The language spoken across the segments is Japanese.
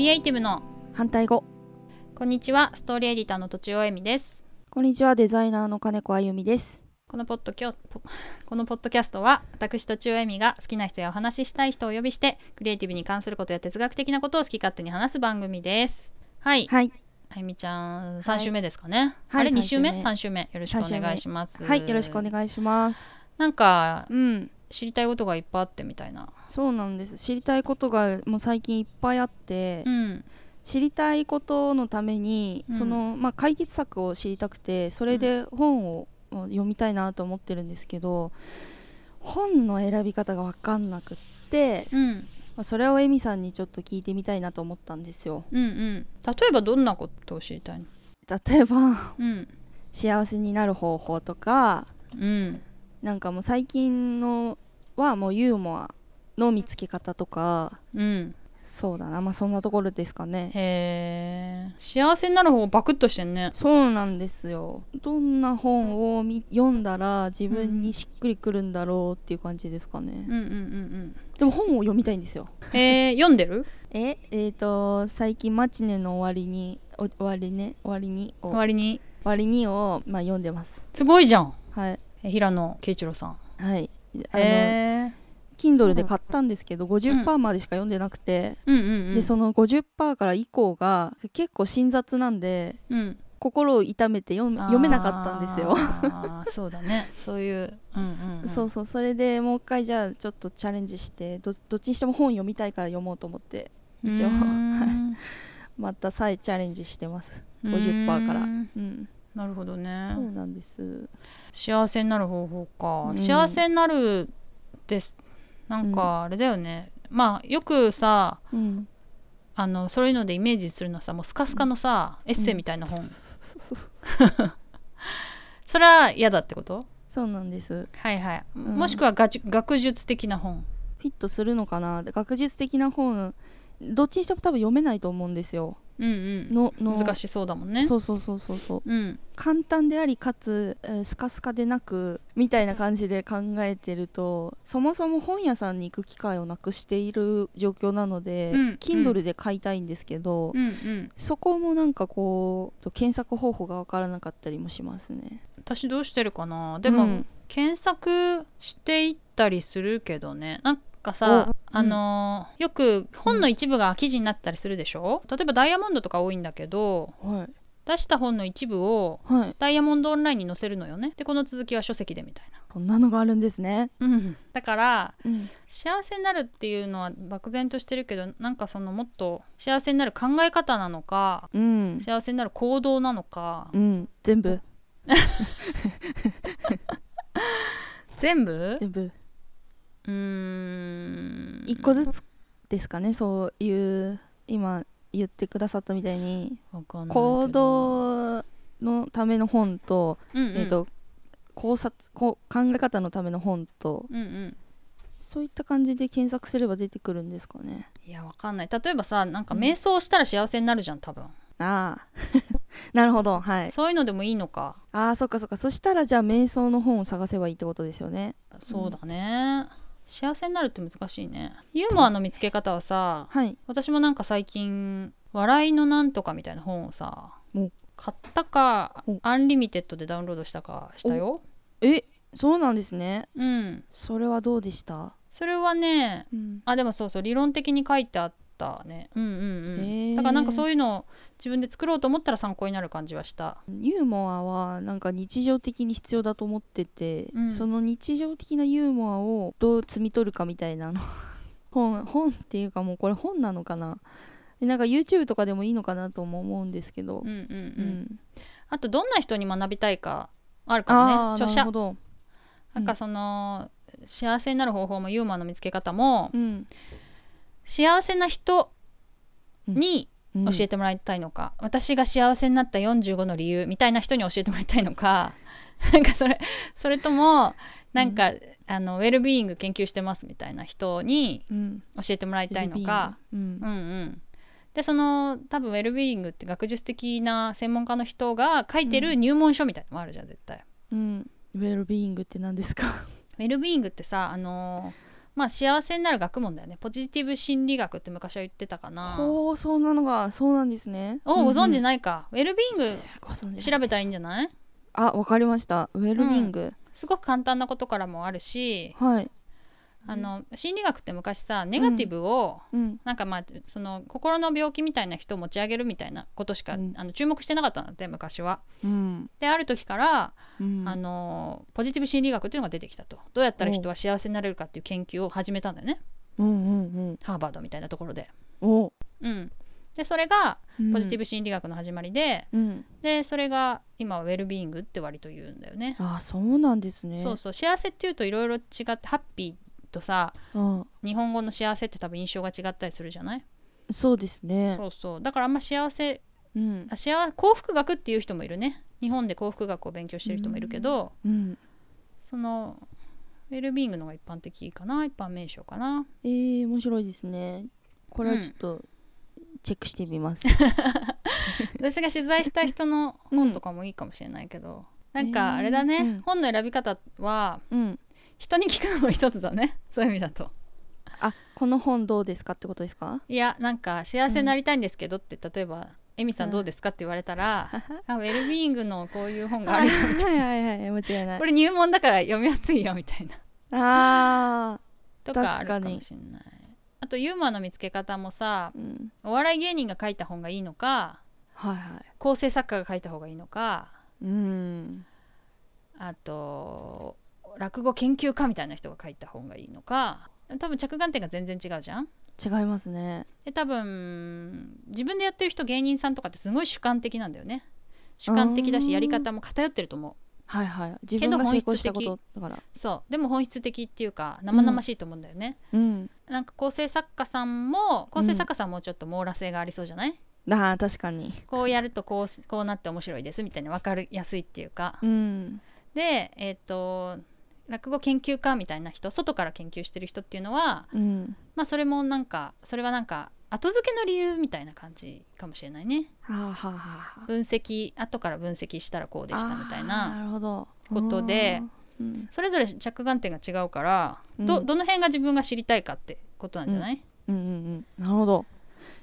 リエイティブの反対語。こんにちはストーリーエディターのとちおえみです。こんにちはデザイナーの金子あゆみです。このポッドキャポこのポッドキャストは私とちおえみが好きな人やお話ししたい人をお呼びしてクリエイティブに関することや哲学的なことを好き勝手に話す番組です。はい。はい。あゆみちゃん3週目ですかね、はい。あれ2週目。三週目 ?3 週目。よろしくお願いします。はいよろしくお願いします。なんかうん知りたいことがいっぱいあってみたいな。そうなんです。知りたいことがもう最近いっぱいあって、うん。知りたいことのために、うん。そのまあ解決策を知りたくてそれで本を読みたいなと思ってるんですけど本の選び方が分かんなくって、うん。まあ、それをエミさんにちょっと聞いてみたいなと思ったんですよ。うんうん。例えばどんなことを知りたいの？例えばうん。幸せになる方法とかうんなんかもう最近のはもうユーモアの見つけ方とかうん。そうだな。まあそんなところですかね。へえ幸せになる方バクッとしてんね。そうなんですよ。どんな本を見読んだら自分にしっくりくるんだろうっていう感じですかね。うん。うんうんうんでも本を読みたいんですよ。えー、読んでる？ええー、と最近マチネの終わりにお終わりね？終わりにを。終わりに。終わりにを、まあ、読んでます。すごいじゃん。はい。え平野啓一郎さん。はい。あの、へえ Kindle で買ったんですけど50%までしか読んでなくて、うん。うんうんでその50%から以降が結構辛雑なんでうん。心を痛めて読めなかったんですよ。そうだね。そういう、うんうんうん、そうそうそれでもう一回じゃあちょっとチャレンジしてどどっちにしても本読みたいから読もうと思って一応。また再チャレンジしてます。うー50%んから。うんなるほどね。そうなんです。幸せになる方法か、うん。幸せになるです。なんかあれだよね、まあよくさうん。あのそういうのでイメージするのはさもうスカスカのさ、エッセイみたいな本、それは嫌だってこと？そうなんです。はいはい、ん。もしくは学学術的な本。フィットするのかな？で学術的な本どっちにしても多分読めないと思うんですよ。うんうん。のの。難しそうだもんね。そうそうそうそうそう。うん。簡単でありかつ、えースカスカでなくみたいな感じで考えてるとそもそも本屋さんに行く機会をなくしている状況なので、うん Kindle で買いたいんですけど、うんうん。そこもなんかこう検索方法がわからなかったりもしますね。私どうしてるかな。でも、うん。検索していったりするけどね。なんかさ、おあのーよく本の一部が記事になったりするでしょ、例えばダイヤモンドとか多いんだけどはい。出した本の一部をはい。ダイヤモンドオンラインに載せるのよね。でこの続きは書籍でみたいこんなのがあるんですね、な、うん、だからうん、幸せになるっていうのは漠然としてるけどなんかそのもっと幸せになる考え方なのかうん、幸せになる行動なのか。うん、全部。全部？全部。うーん一個ずつですかね。そういう今言ってくださったみたいに行動のための本と,、うんうん。えー、と考察こう考え方のための本とうんうん。そういった感じで検索すれば出てくるんですかね。いやわかんない。例えばさなんかうん。瞑想したら幸せになるじゃん多分。ああ なるほど。はい。そういうのでもいいのか。ああそっかそっか。そしたらじゃあ瞑想の本を探せばいいってことですよね。そうだね、幸せになるって難しいね。ユーモアの見つけ方はさはい。私もなんか最近笑いのなんとかみたいな本をさお。買ったかお。アンリミテッドでダウンロードしたかしたよ。えそうなんですね。うん。それはどうでした、それはねうん、あでもそうそう理論的に書いてあったね。うんうんうん、だからなんかそういうのを自分で作ろうと思ったら参考になる感じはした。ユーモアはなんか日常的に必要だと思ってて、うん。その日常的なユーモアをどう摘み取るかみたいなの。本本っていうかもうこれ本なのかな。でなんか YouTube とかでもいいのかなとも思うんですけど。うんうんうん、うん。あとどんな人に学びたいかあるかもね。著者。ななんかその、幸せになる方法もユーモアの見つけ方も、うん幸せな人にうん。教えてもらいたいのか、私が幸せになった45の理由みたいな人に教えてもらいたいのか なんかそれそれともなんか、あのウェルビーイング研究してますみたいな人にうん。教えてもらいたいのか、うん。うんうん、でその多分ウェルビーイングって学術的な専門家の人が書いてる入門書みたいなのもあるじゃん絶対。うん。ウェルビーイングって何ですか？ウェルビーイングってさあのまあ幸せになる学問だよね。ポジティブ心理学って昔は言ってたかな。ほうそんなのがそうなんですね。おご存知いないか、ウェルビーイング調べたらいいんじじゃない？あわかりました。ウェルビング、すごく簡単なことからもあるしはいあの心理学って昔さネガティブを、うん。なんかまあその心の病気みたいな人を持ち上げるみたいなことしか、うん。あの注目してなかったんだって昔は。うん。である時から、うん。あのポジティブ心理学っていうのが出てきたと。どうやったら人は幸せになれるかっていう研究を始めたんだよね。う。んうんハーバードみたいなところで。う。ん。でそれがポジティブブ心理学の始まりで、うん。でそれが今はウェルビーイングって割と言うんだよね。あそうなんですね。そうそう。幸せっていうといろいろ違ってハッピーとさうん。日本語の幸せって多分印象が違ったりするじゃない？そうですね。そうそう。だからあんま幸せうん。あ幸せ幸福学っていう人もいるね。日本で幸福学を勉強してる人もいるけど、うん。そのウェルビーイングのが一般的かな？一般名称かな？えー、面白いですね。これはちょっとチェックしてみます、私が取材した人の本とかもいいかもしれないけど、なんかあれだね、えーうん。本の選び方はうん人に聞くのも一つだね。そういう意味だと。あこの本どうですかってことですか？いやなんか幸せになりたいんですけどって、例えば「エミさんどうですか?」って言われたら「あウェルビーイングのこういう本があるよ。はい。はいはい間違いない。これ入門だから読みやすいよ」みたいな。あとかあるかもしれない。あとユーモアの見つけ方もさーうん。お笑い芸人が書いた本がいいのかはいはい。構成作家が書いた方がいいのかうん。あと落語研究家みたいな人が書いた本がいいのか。多分着眼点が全然違うじゃん。違いますね。で多分自分でやってる人芸人さんとかってすごい主観的なんだよね。主観的だあーしやり方も偏ってると思う。はいはい。自けど分が成功本質的したことだから。そう。でも本質的っていうか生々しいと思うんだよね、うん。なんか構成作家さんも構成作家さんもちょっと網羅性がありそうじゃない、あー確かに。こうやるとこうこうなって面白いですみたいな分かりやすいっていうか、うん。でえっ、と落語研究家みたいな人外から研究してる人っていうのはうん。まあそれもなんかそれはなんか後付けの理由みたいな感じかもしれないね。はあはあ分析後から分析したらこうでしたみたいなことでうん。それぞれ着眼点が違うから、どうん。どの辺が自分が知りたいかってことなんじゃない、うんうんうんなるほど。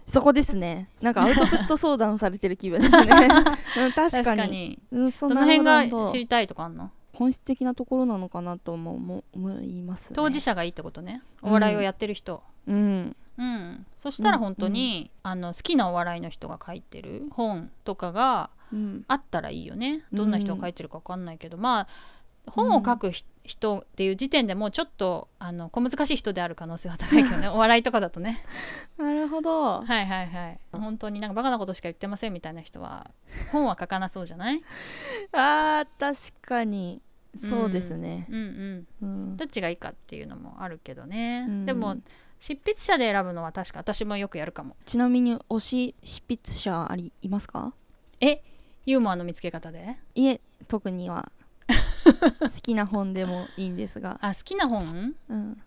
そこですね。なんかアウトプット相談されてる気分ですね、うん、確かに。うん、そどの辺ど。が知りたいとかあんの？本質的なところなのかなとも思思いますね。当事者がいいってことね。お笑いをやってる人、うん。うん。そしたら本当に、あの好きなお笑いの人が書いてる本とかがうん。あったらいいよね。どんな人が書いてるか分かんないけど、まあ本を書くひ人っていう時点でもうちょっとあの小難しい人である可能性は高いけどね。お笑いとかだとね。なるほど。はいはいはい。本当になんかバカなことしか言ってませんみたいな人は本は書かなそうじゃない？あー確かにそうですね、うんうん。うん。どっちがいいかっていうのもあるけどね、うん。でも執筆者で選ぶのは確か私もよくやるかも。ちなみに推し執筆者ありいますか？えユーモアの見つけ方で？いえ特には。好きな本でもいいんですが、あ好きな本？うん、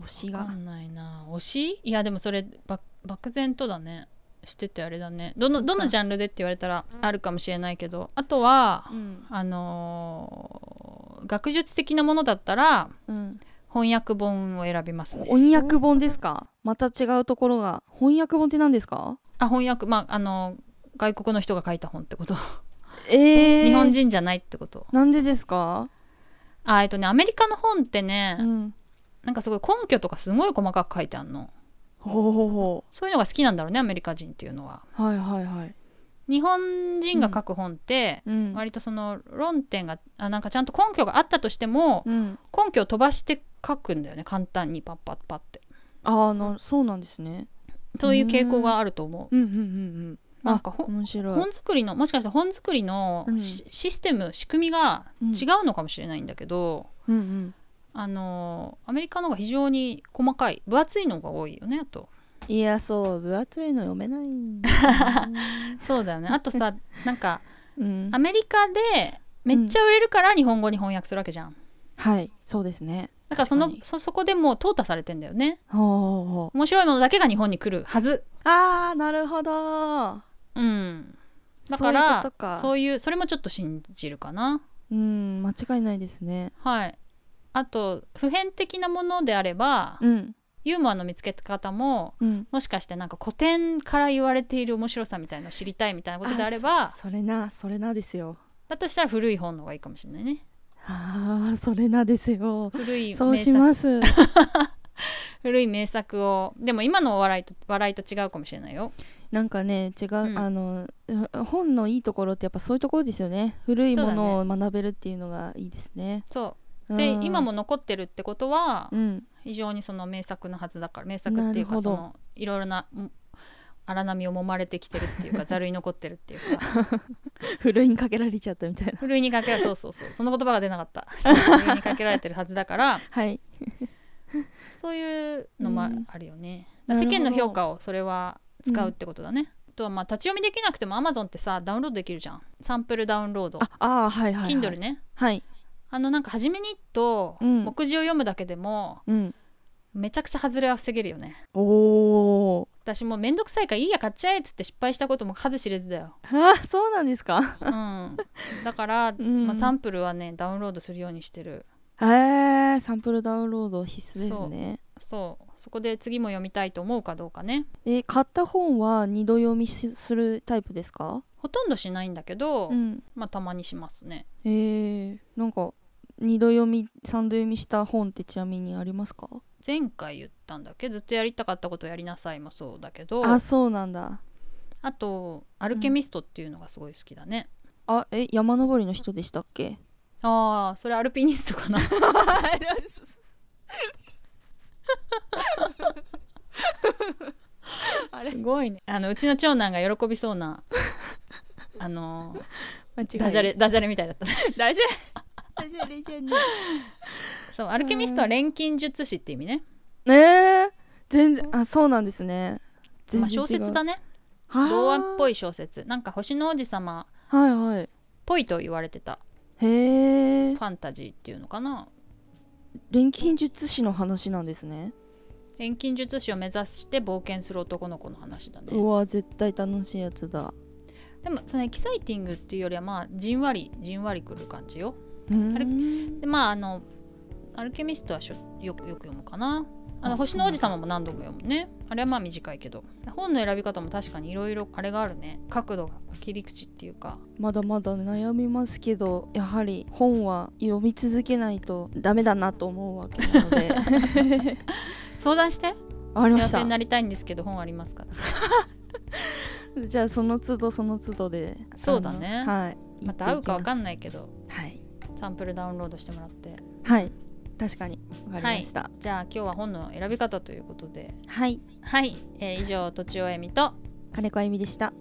推しが。わかんないな。推し？いやでもそれば漠然とだねしててあれだね。どのどのジャンルでって言われたらあるかもしれないけど。あとは、うん。あのー学術的なものだったらうん、翻訳本を選びますね。翻訳本ですか？また違うところが。翻訳本って何ですか？あ翻訳まああの外国の人が書いた本ってこと、えー、日本人じゃないってこと。なんでですか、あえっとねアメリカの本ってね、うん、なんかすごい根拠とかすごい細かく書いてあるのほうほうほそういうのが好きなんだろうねアメリカ人っていうのは。うはいはいはい、日本人が書く本って、うん。割とその論点があなんかちゃんと根拠があったとしてもうん、根拠を飛ばして書くんだよね簡単にパッパッパッって。ああなそうなんですね。そういう傾向があると思う。うん。うんうんうんなんかほあ面白い。本作りのもしかしたら本作りのうん。シ,、システム仕組みがうん。違うのかもしれないんだけど、うんうんあのアメリカの方が非常に細かい分厚いのが多いよねあと。いやそう分厚いの読めないんだ そうだよね。あとさなんかうん。アメリカでめっちゃ売れるから日本語に翻訳するわけじゃん。はいそうですね。だからそのそそこでもう淘汰されてんだよね。面白いものだけが日本に来るはず。あーなるほど。うん。だからことか。そういうそれもちょっと信じるかな。うん間違いないですね。はいあと普遍的なものであれば、うん。ユーモアの見つけ方もうん。もしかしてなんか古典から言われている面白さみたいのを知りたいみたいなことであればそそれなそれなですよ。だとしたら古い本の方がいいかもしれないね。あーそれなですよ。古いそう名作します。古い名作を。でも今のお笑いと笑いと違うかもしれないよ。なんかね違う、ん。あのう本のいいところってやっぱそういうところですよね。古いものを学べるっていうのがいいですね。そうで、うん。今も残ってるってことはうん。非常にその名作のはずだから名作っていうかそのいろいろなうん荒波を揉まれてきてるっていうか ざるに残ってるっていうか。ふるいにかけられちゃったみたいな。ふるいにかけられ そうそうそう。その言葉が出なかった。ふるいにかけられてるはずだから。はい。そういうのもあるよね、なるほど。だから世間の評価をそれは使うってことだね、あとはまあ立ち読みできなくても Amazon ってさダウンロードできるじゃん。サンプルダウンロード。ああーはいはい、はい、Kindle ね。はいあのなんか初めにとうん。目次を読むだけでもうん。めちゃくちゃ外れは防げるよね。おお私もうめんどくさいからいいや買っちゃえっつって失敗したことも数知れずだよ、あそうなんですか？うん、だから、ん。まあ、サンプルはねダウンロードするようにしてる。へえサンプルダウンロード必須ですね。そう。そこで次も読みたいと思うかどうかね。え買った本は二度読みしするタイプですか？ほとんどしないんだけど、うん。まあたまにしますね。えー、なんか二度読み三度読みした本ってちなみにありますか？前回言ったんだっけ？ずっとやりたかったことやりなさいもそうだけど。あそうなんだ。あとアルケミストっていうのがすごい好きだね、あえ山登りの人でしたっけ？ああそれアルピニストかな。すごいね。あのうちの長男が喜びそうなあの ダジャレダジャレみたいだったダジャレ？ダジャレじゃねそうアルケミストは錬金術師って意味ね、えー、全然あそうなんですね。全まあ、然違う。小説だね。はあ童話っぽい小説。なんか星の王子様っはいはい。ぽいと言われてた。へえファンタジーっていうのかな。錬金術師の話なんですね。錬金術師を目指して冒険する男の子の話だね。うわ絶対楽しいやつだ。でもそのエキサイティングっていうよりはまあじんわりじんわりくる感じよでまああのアルケミストはしょよくよく読むかな。あのあ星の王子様も何度も読むね。あれはまあ短いけど。本の選び方も確かにいろいろあれがあるね。角度が切り口っていうか。まだまだ悩みますけどやはり本は読み続けないとダメだなと思うわけなので。相談して。ありま幸せになりたいんですけど本ありますから。じゃあその都度その都度で。そうだね。はい。また会うか分かんないけど。はいサンプルダウンロードしてもらって。はい。確かに。わかりました。じゃあ今日は本の選び方ということで。はい、はい、えー以上とちおえみと。金子あゆみでした